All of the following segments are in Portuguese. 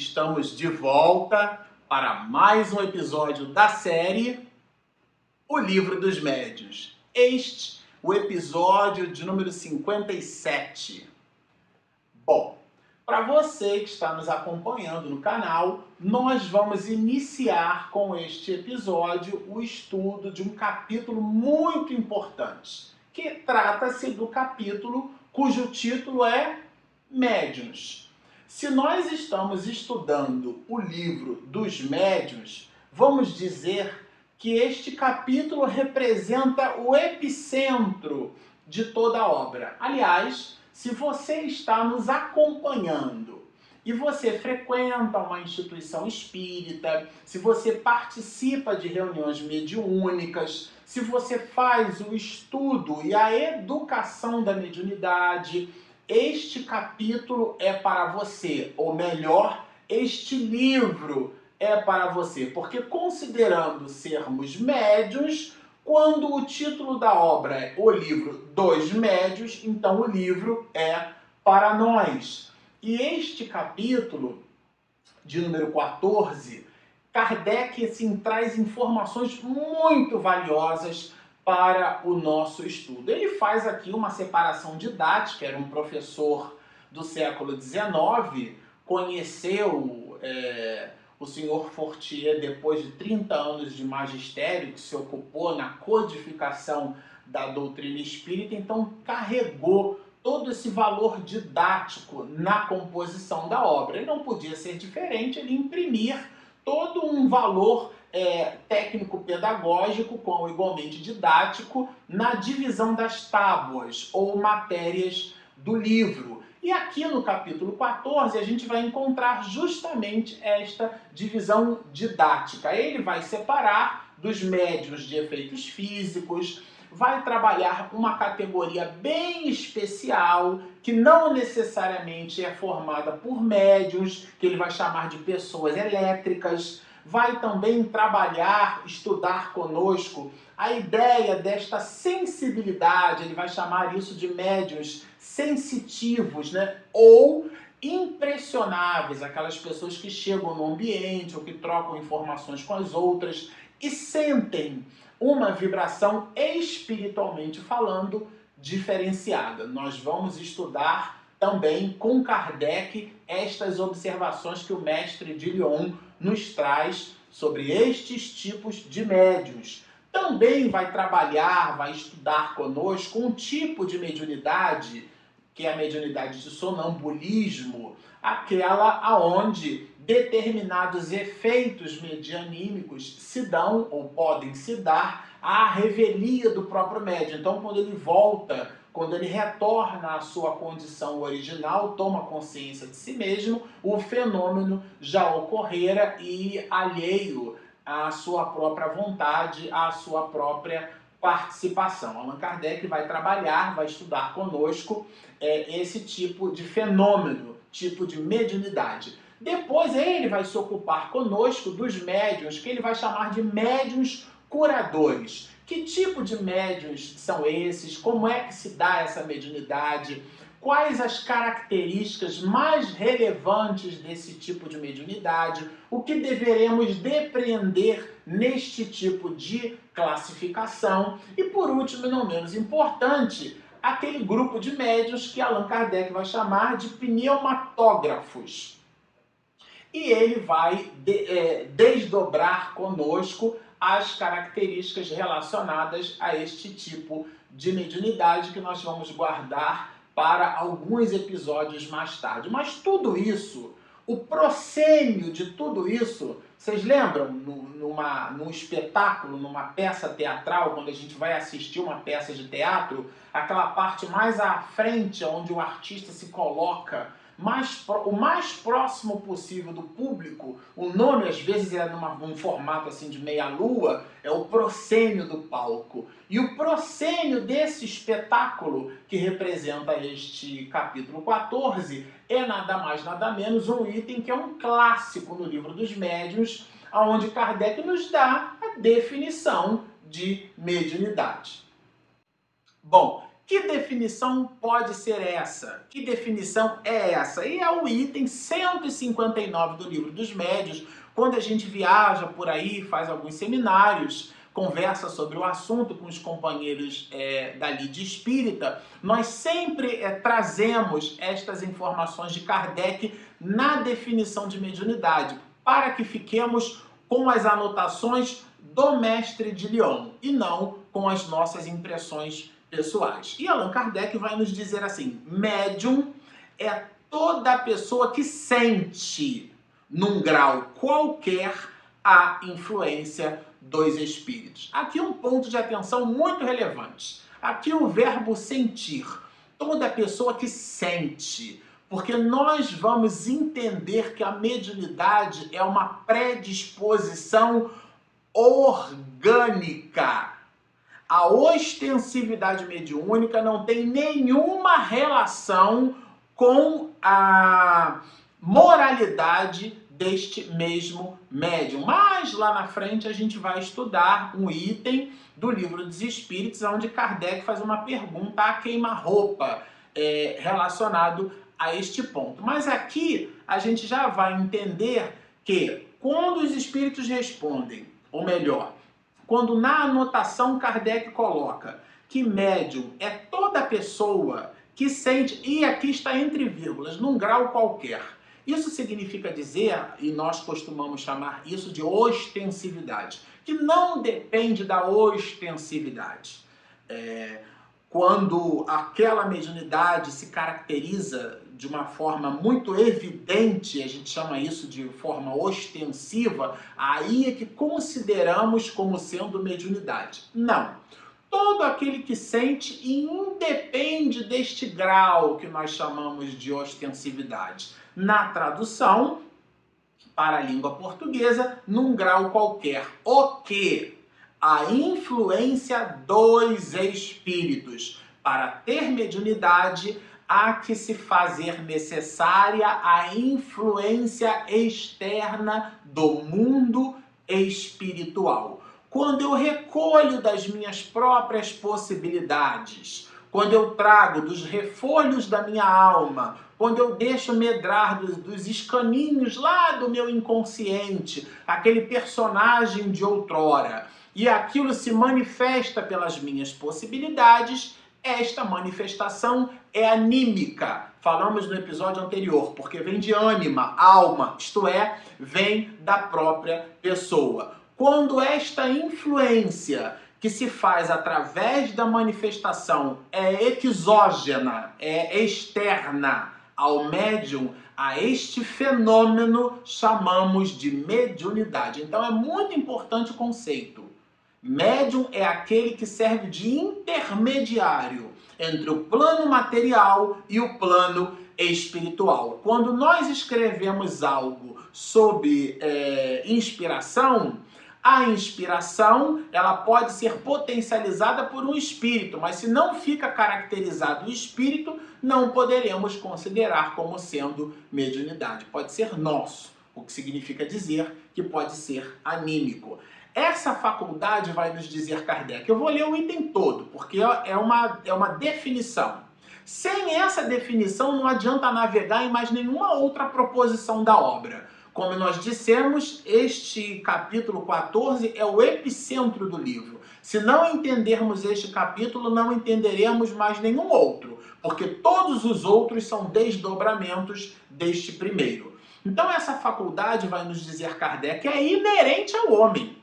Estamos de volta para mais um episódio da série O Livro dos Médios. Este, o episódio de número 57. Bom, para você que está nos acompanhando no canal, nós vamos iniciar com este episódio o estudo de um capítulo muito importante, que trata-se do capítulo cujo título é Médiuns. Se nós estamos estudando o livro dos médiuns, vamos dizer que este capítulo representa o epicentro de toda a obra. Aliás, se você está nos acompanhando e você frequenta uma instituição espírita, se você participa de reuniões mediúnicas, se você faz o estudo e a educação da mediunidade, este capítulo é para você, ou melhor, este livro é para você, porque considerando sermos médios, quando o título da obra é o livro dos médios, então o livro é para nós. E este capítulo, de número 14, Kardec assim, traz informações muito valiosas para o nosso estudo. Ele faz aqui uma separação didática, era um professor do século XIX, conheceu é, o senhor Fortier depois de 30 anos de magistério, que se ocupou na codificação da doutrina espírita, então carregou todo esse valor didático na composição da obra. Ele não podia ser diferente, ele imprimir todo um valor é, técnico-pedagógico, como igualmente didático, na divisão das tábuas ou matérias do livro. E aqui no capítulo 14 a gente vai encontrar justamente esta divisão didática. Ele vai separar dos médios de efeitos físicos, vai trabalhar uma categoria bem especial, que não necessariamente é formada por médios, que ele vai chamar de pessoas elétricas, vai também trabalhar, estudar conosco a ideia desta sensibilidade, ele vai chamar isso de médios sensitivos, né? Ou impressionáveis, aquelas pessoas que chegam no ambiente ou que trocam informações com as outras e sentem uma vibração espiritualmente falando diferenciada. Nós vamos estudar também com Kardec estas observações que o mestre de Lyon nos traz sobre estes tipos de médios. Também vai trabalhar, vai estudar conosco um tipo de mediunidade, que é a mediunidade de sonambulismo, aquela aonde determinados efeitos medianímicos se dão ou podem se dar à revelia do próprio médium. Então, quando ele volta quando ele retorna à sua condição original, toma consciência de si mesmo, o fenômeno já ocorrera e alheio à sua própria vontade, à sua própria participação. Allan Kardec vai trabalhar, vai estudar conosco é, esse tipo de fenômeno, tipo de mediunidade. Depois ele vai se ocupar conosco dos médiuns, que ele vai chamar de médiuns curadores. Que tipo de médiuns são esses? Como é que se dá essa mediunidade? Quais as características mais relevantes desse tipo de mediunidade? O que deveremos depreender neste tipo de classificação? E por último, e não menos importante, aquele grupo de médiuns que Allan Kardec vai chamar de pneumatógrafos. E ele vai de, é, desdobrar conosco as características relacionadas a este tipo de mediunidade que nós vamos guardar para alguns episódios mais tarde. Mas tudo isso, o proscênio de tudo isso, vocês lembram numa, num espetáculo, numa peça teatral, quando a gente vai assistir uma peça de teatro, aquela parte mais à frente, onde o artista se coloca mais, o mais próximo possível do público. O nome, às vezes, é numa, num formato assim de meia-lua, é o proscênio do palco. E o proscênio desse espetáculo, que representa este capítulo 14, é nada mais, nada menos um item que é um clássico no livro dos médiuns, onde Kardec nos dá a definição de mediunidade. Bom, Que definição pode ser essa? Que definição é essa? E é o item 159 do livro dos médios, quando a gente viaja por aí, faz alguns seminários, conversa sobre o assunto com os companheiros é, da Lide Espírita, nós sempre é, trazemos estas informações de Kardec na definição de mediunidade, para que fiquemos com as anotações do mestre de Lyon e não com as nossas impressões pessoais. E Allan Kardec vai nos dizer assim: médium é toda pessoa que sente, num grau qualquer, a influência dos espíritos. Aqui um ponto de atenção muito relevante. Aqui o verbo sentir. Toda pessoa que sente. Porque nós vamos entender que a mediunidade é uma predisposição orgânica. A ostensividade mediúnica não tem nenhuma relação com a moralidade deste mesmo médium. Mas lá na frente a gente vai estudar um item do livro dos Espíritos, onde Kardec faz uma pergunta a queima-roupa é, relacionado a este ponto. Mas aqui a gente já vai entender que quando os espíritos respondem, ou melhor, quando na anotação Kardec coloca que médium é toda pessoa que sente, e aqui está entre vírgulas, num grau qualquer, isso significa dizer, e nós costumamos chamar isso de ostensividade, que não depende da ostensividade. É, quando aquela mediunidade se caracteriza de uma forma muito evidente, a gente chama isso de forma ostensiva, aí é que consideramos como sendo mediunidade. Não. Todo aquele que sente independe deste grau que nós chamamos de ostensividade na tradução para a língua portuguesa num grau qualquer. O que? A influência dos espíritos. Para ter mediunidade, há que se fazer necessária a influência externa do mundo espiritual. Quando eu recolho das minhas próprias possibilidades, quando eu trago dos refolhos da minha alma quando eu deixo medrar dos, dos escaninhos lá do meu inconsciente, aquele personagem de outrora, e aquilo se manifesta pelas minhas possibilidades, esta manifestação é anímica. Falamos no episódio anterior, porque vem de ânima, alma, isto é, vem da própria pessoa. Quando esta influência que se faz através da manifestação é exógena, é externa, ao médium, a este fenômeno chamamos de mediunidade. Então é muito importante o conceito. Médium é aquele que serve de intermediário entre o plano material e o plano espiritual. Quando nós escrevemos algo sob é, inspiração, a inspiração, ela pode ser potencializada por um espírito, mas se não fica caracterizado o espírito, não poderemos considerar como sendo mediunidade. Pode ser nosso, o que significa dizer que pode ser anímico. Essa faculdade vai nos dizer Kardec. Eu vou ler o item todo, porque é uma, é uma definição. Sem essa definição, não adianta navegar em mais nenhuma outra proposição da obra. Como nós dissemos, este capítulo 14 é o epicentro do livro. Se não entendermos este capítulo, não entenderemos mais nenhum outro, porque todos os outros são desdobramentos deste primeiro. Então, essa faculdade, vai nos dizer Kardec, é inerente ao homem.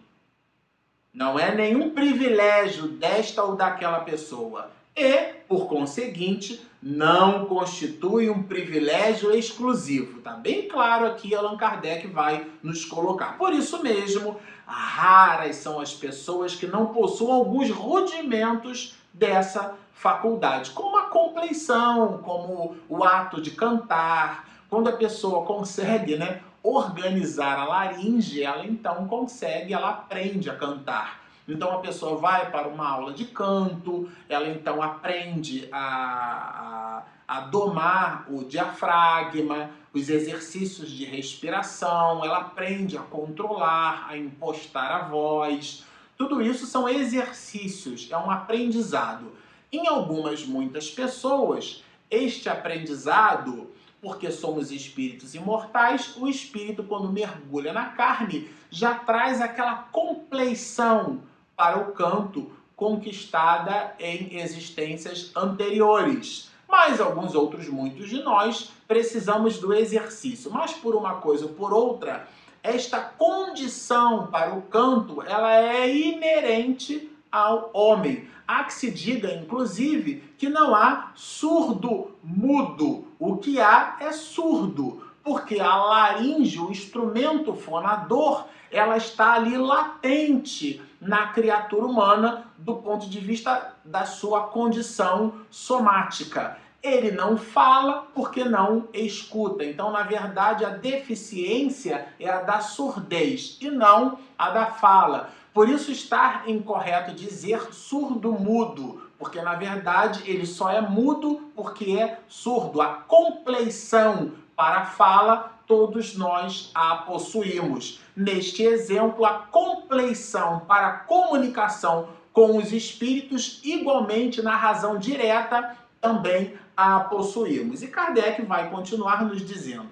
Não é nenhum privilégio desta ou daquela pessoa. E, por conseguinte, não constitui um privilégio exclusivo. Tá bem claro aqui, Allan Kardec vai nos colocar. Por isso mesmo, raras são as pessoas que não possuem alguns rudimentos dessa faculdade, como a compleição, como o ato de cantar. Quando a pessoa consegue, né, organizar a laringe, ela então consegue, ela aprende a cantar. Então a pessoa vai para uma aula de canto, ela então aprende a, a, a domar o diafragma, os exercícios de respiração, ela aprende a controlar, a impostar a voz. Tudo isso são exercícios, é um aprendizado. Em algumas, muitas pessoas, este aprendizado, porque somos espíritos imortais, o espírito, quando mergulha na carne, já traz aquela compleição para o canto conquistada em existências anteriores. Mas alguns outros, muitos de nós, precisamos do exercício. Mas por uma coisa ou por outra, esta condição para o canto, ela é inerente ao homem. Há que se diga, inclusive, que não há surdo mudo. O que há é surdo, porque a laringe, o instrumento fonador, ela está ali latente na criatura humana do ponto de vista da sua condição somática. Ele não fala porque não escuta. Então, na verdade, a deficiência é a da surdez e não a da fala. Por isso está incorreto dizer surdo-mudo, porque na verdade ele só é mudo porque é surdo. A compleição para a fala, todos nós a possuímos. Neste exemplo, a compleição para a comunicação com os espíritos, igualmente na razão direta, também a possuímos. E Kardec vai continuar nos dizendo: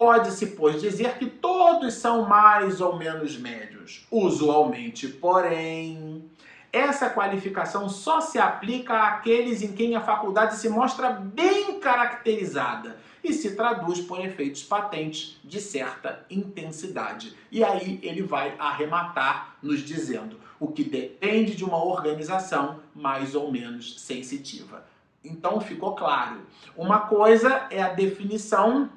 pode-se, pois, dizer que todos são mais ou menos médios. Usualmente, porém, essa qualificação só se aplica àqueles em quem a faculdade se mostra bem caracterizada e se traduz por efeitos patentes de certa intensidade. E aí ele vai arrematar nos dizendo o que depende de uma organização mais ou menos sensitiva. Então ficou claro. Uma coisa é a definição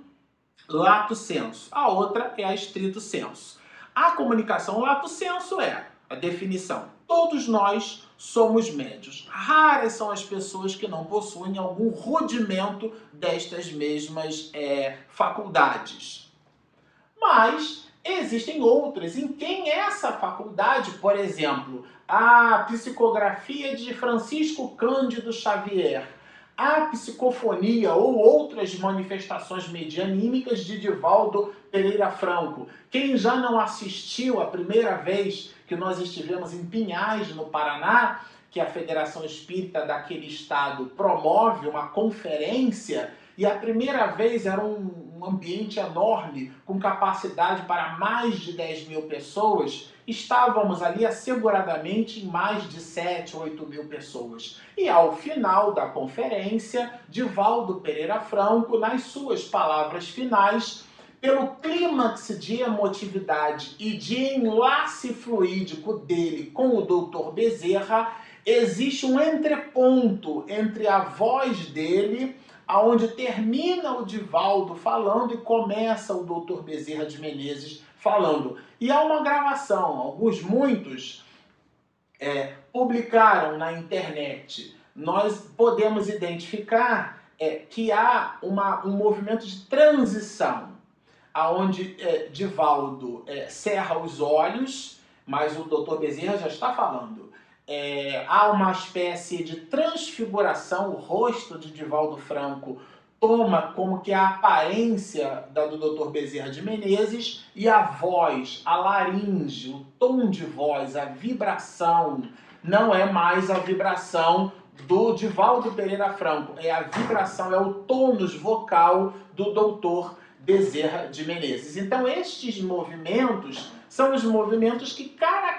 lato senso, a outra é a estrito senso. A comunicação lato senso é a definição. Todos nós somos médios. Raras são as pessoas que não possuem algum rudimento destas mesmas é, faculdades. Mas existem outras em quem essa faculdade, por exemplo, a psicografia de Francisco Cândido Xavier, a psicofonia ou outras manifestações medianímicas de Divaldo Pereira Franco. Quem já não assistiu a primeira vez que nós estivemos em Pinhais, no Paraná, que a Federação Espírita daquele estado promove uma conferência e a primeira vez era um, um ambiente enorme, com capacidade para mais de 10 mil pessoas. Estávamos ali asseguradamente em mais de 7, 8 mil pessoas. E ao final da conferência, Divaldo Pereira Franco, nas suas palavras finais, pelo clímax de emotividade e de enlace fluídico dele com o Dr. Bezerra, existe um entreponto entre a voz dele aonde termina o Divaldo falando e começa o Dr. Bezerra de Menezes falando. E há uma gravação, alguns, muitos, é, publicaram na internet. Nós podemos identificar é, que há uma, um movimento de transição, aonde é, Divaldo é, cerra os olhos, mas o Dr. Bezerra já está falando é, há uma espécie de transfiguração, o rosto de Divaldo Franco toma como que a aparência da do Dr. Bezerra de Menezes e a voz, a laringe, o tom de voz, a vibração, não é mais a vibração do Divaldo Pereira Franco, é a vibração, é o tônus vocal do Dr. Bezerra de Menezes. Então estes movimentos são os movimentos que caracterizam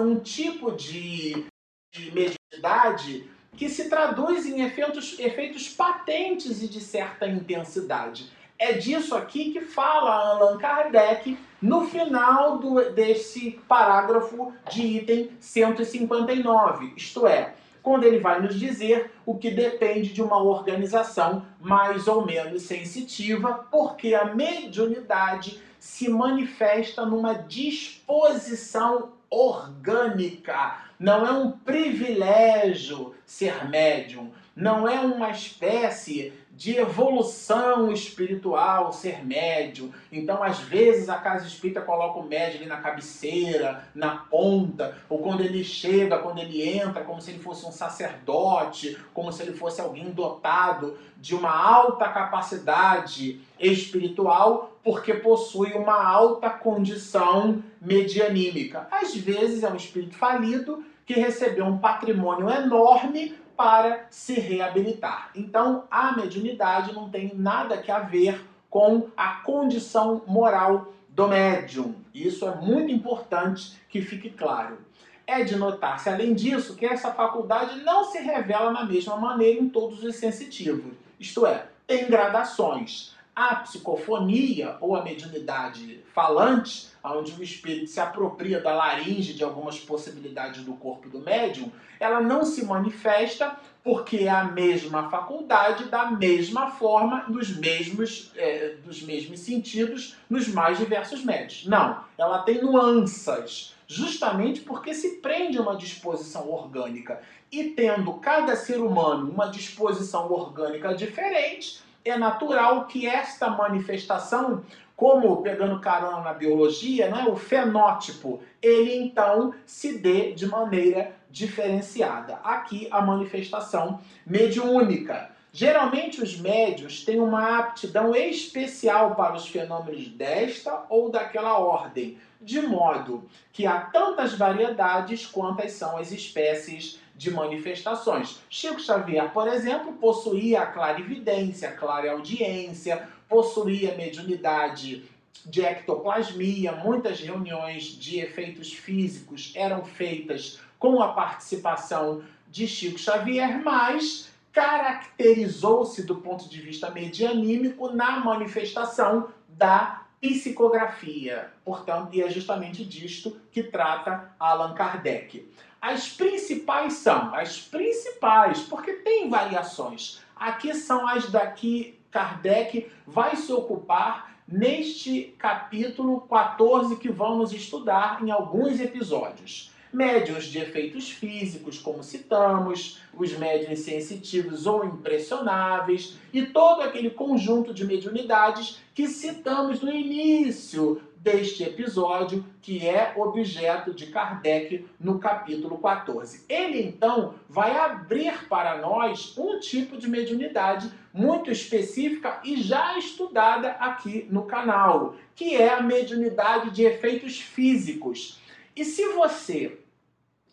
um tipo de, de mediunidade que se traduz em efeitos, efeitos patentes e de certa intensidade. É disso aqui que fala Allan Kardec no final do, desse parágrafo de item 159, isto é, quando ele vai nos dizer o que depende de uma organização mais ou menos sensitiva, porque a mediunidade se manifesta numa disposição orgânica. Não é um privilégio ser médium, não é uma espécie de evolução espiritual, ser médium. Então, às vezes, a casa espírita coloca o médium ali na cabeceira, na ponta, ou quando ele chega, quando ele entra, como se ele fosse um sacerdote, como se ele fosse alguém dotado de uma alta capacidade espiritual, porque possui uma alta condição medianímica. Às vezes, é um espírito falido que recebeu um patrimônio enorme para se reabilitar. Então, a mediunidade não tem nada que a ver com a condição moral do médium. Isso é muito importante que fique claro. É de notar-se, além disso, que essa faculdade não se revela na mesma maneira em todos os sensitivos. Isto é, tem gradações. A psicofonia ou a mediunidade falante, onde o espírito se apropria da laringe de algumas possibilidades do corpo do médium, ela não se manifesta porque é a mesma faculdade da mesma forma, nos mesmos, é, dos mesmos sentidos, nos mais diversos médios. Não, ela tem nuances, justamente porque se prende a uma disposição orgânica. E tendo cada ser humano uma disposição orgânica diferente, é natural que esta manifestação, como pegando carona na biologia, né, o fenótipo, ele então se dê de maneira diferenciada. Aqui a manifestação mediúnica. Geralmente os médios têm uma aptidão especial para os fenômenos desta ou daquela ordem, de modo que há tantas variedades quantas são as espécies de manifestações. Chico Xavier, por exemplo, possuía a clarividência, a clareaudiência, possuía mediunidade de ectoplasmia, muitas reuniões de efeitos físicos eram feitas com a participação de Chico Xavier, mas caracterizou-se do ponto de vista medianímico na manifestação da psicografia. Portanto, e é justamente disto que trata Allan Kardec. As principais são, as principais, porque tem variações. Aqui são as daqui Kardec vai se ocupar neste capítulo 14 que vamos estudar em alguns episódios. Médiuns de efeitos físicos, como citamos, os médiuns sensitivos ou impressionáveis e todo aquele conjunto de mediunidades que citamos no início deste episódio, que é objeto de Kardec no capítulo 14. Ele então vai abrir para nós um tipo de mediunidade muito específica e já estudada aqui no canal, que é a mediunidade de efeitos físicos. E se você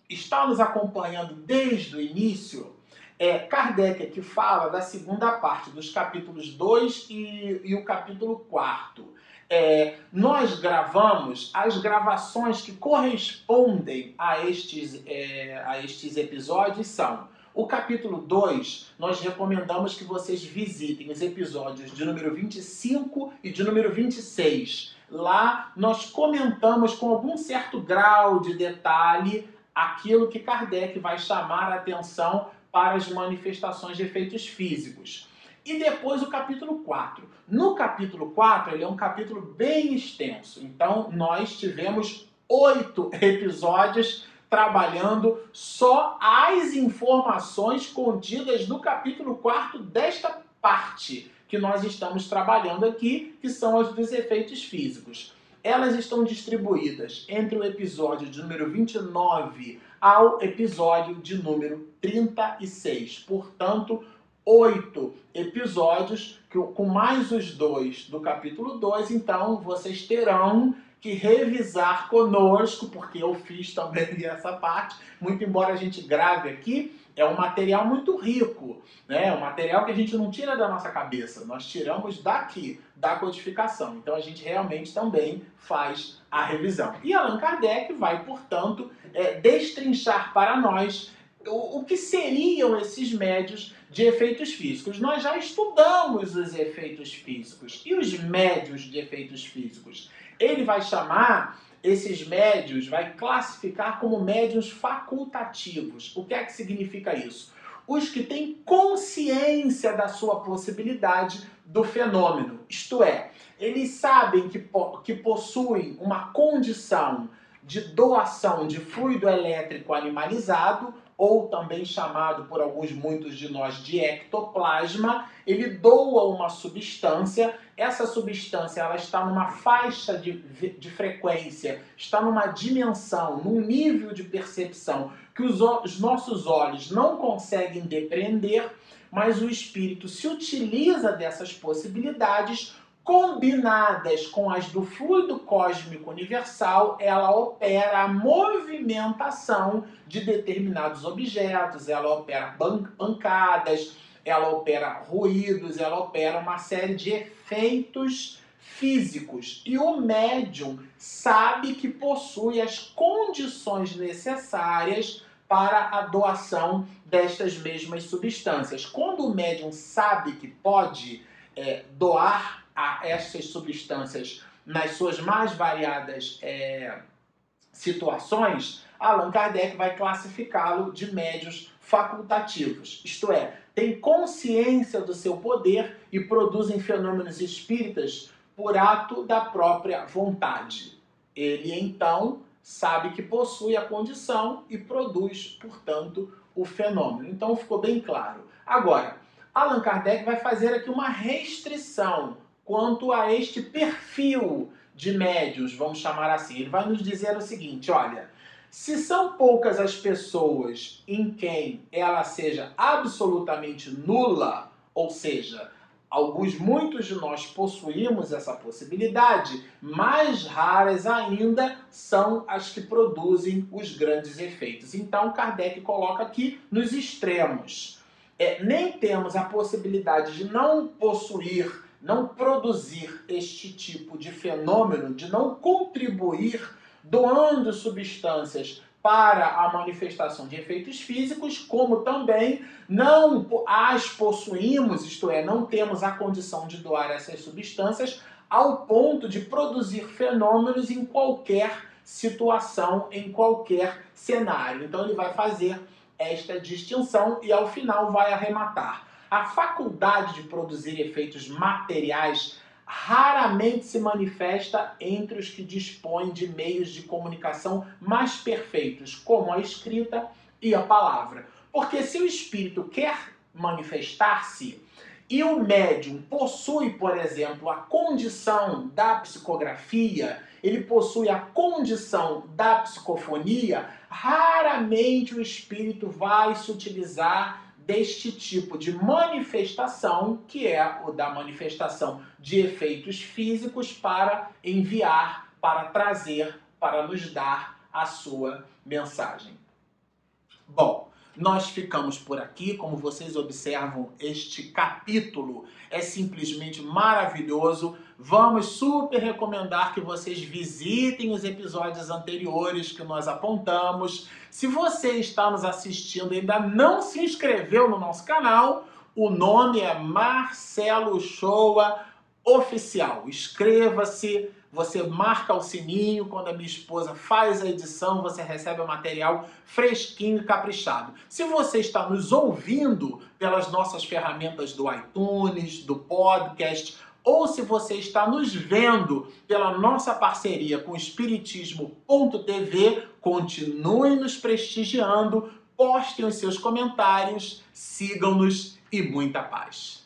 está nos acompanhando desde o início, é, Kardec aqui fala da segunda parte, dos capítulos 2 e, e o capítulo 4. É, nós gravamos as gravações que correspondem a estes, é, a estes episódios são o capítulo 2, nós recomendamos que vocês visitem os episódios de número 25 e de número 26. Lá nós comentamos com algum certo grau de detalhe aquilo que Kardec vai chamar a atenção para as manifestações de efeitos físicos. E depois o capítulo 4. No capítulo 4, ele é um capítulo bem extenso. Então, nós tivemos oito episódios trabalhando só as informações contidas no capítulo 4 desta parte que nós estamos trabalhando aqui, que são as dos efeitos físicos. Elas estão distribuídas entre o episódio de número 29 ao episódio de número 36. Portanto, oito episódios, que, com mais os dois do capítulo 2, então vocês terão que revisar conosco, porque eu fiz também essa parte, muito embora a gente grave aqui, é um material muito rico, né? É um material que a gente não tira da nossa cabeça, nós tiramos daqui, da codificação. Então a gente realmente também faz a revisão. E Allan Kardec vai, portanto, é, destrinchar para nós o, que seriam esses médios de efeitos físicos. Nós já estudamos os efeitos físicos e os médios de efeitos físicos. Ele vai chamar esses médios, vai classificar como médios facultativos. O que é que significa isso? Os que têm consciência da sua possibilidade do fenômeno. Isto é, eles sabem que, que possuem uma condição de doação de fluido elétrico animalizado ou também chamado por alguns muitos de nós de ectoplasma, ele doa uma substância, essa substância ela está numa faixa de, de frequência, está numa dimensão, num nível de percepção que os, os nossos olhos não conseguem depreender, mas o espírito se utiliza dessas possibilidades combinadas com as do fluido cósmico universal, ela opera a movimentação de determinados objetos, ela opera pancadas, ela opera ruídos, ela opera uma série de efeitos físicos. E o médium sabe que possui as condições necessárias para a doação destas mesmas substâncias. Quando o médium sabe que pode é, doar a essas substâncias nas suas mais variadas é, situações, Allan Kardec vai classificá-lo de médios facultativos, isto é, tem consciência do seu poder e produzem fenômenos espíritas por ato da própria vontade. Ele então sabe que possui a condição e produz, portanto, o fenômeno. Então ficou bem claro. Agora, Allan Kardec vai fazer aqui uma restrição quanto a este perfil de médios, vamos chamar assim. Ele vai nos dizer o seguinte: olha, se são poucas as pessoas em quem ela seja absolutamente nula, ou seja, alguns, muitos de nós possuímos essa possibilidade, mais raras ainda são as que produzem os grandes efeitos. Então, Kardec coloca aqui nos extremos. É, nem temos a possibilidade de não possuir não produzir este tipo de fenômeno, de não contribuir doando substâncias para a manifestação de efeitos físicos, como também não as possuímos, isto é, não temos a condição de doar essas substâncias ao ponto de produzir fenômenos em qualquer situação, em qualquer cenário. Então ele vai fazer esta distinção e ao final vai arrematar. A faculdade de produzir efeitos materiais raramente se manifesta entre os que dispõem de meios de comunicação mais perfeitos, como a escrita e a palavra. Porque se o espírito quer manifestar-se e o médium possui, por exemplo, a condição da psicografia, ele possui a condição da psicofonia, raramente o espírito vai se utilizar deste tipo de manifestação, que é o da manifestação de efeitos físicos, para enviar, para trazer, para nos dar a sua mensagem. Bom, nós ficamos por aqui. Como vocês observam, este capítulo é simplesmente maravilhoso. Vamos super recomendar que vocês visitem os episódios anteriores que nós apontamos. Se você está nos assistindo e ainda não se inscreveu no nosso canal, o nome é Marcelo Shoa Oficial. Inscreva-se você marca o sininho, quando a minha esposa faz a edição, você recebe o material fresquinho e caprichado. Se você está nos ouvindo pelas nossas ferramentas do iTunes, do podcast, ou se você está nos vendo pela nossa parceria com Espiritismo.tv, continue nos prestigiando, postem os seus comentários, sigam-nos e muita paz.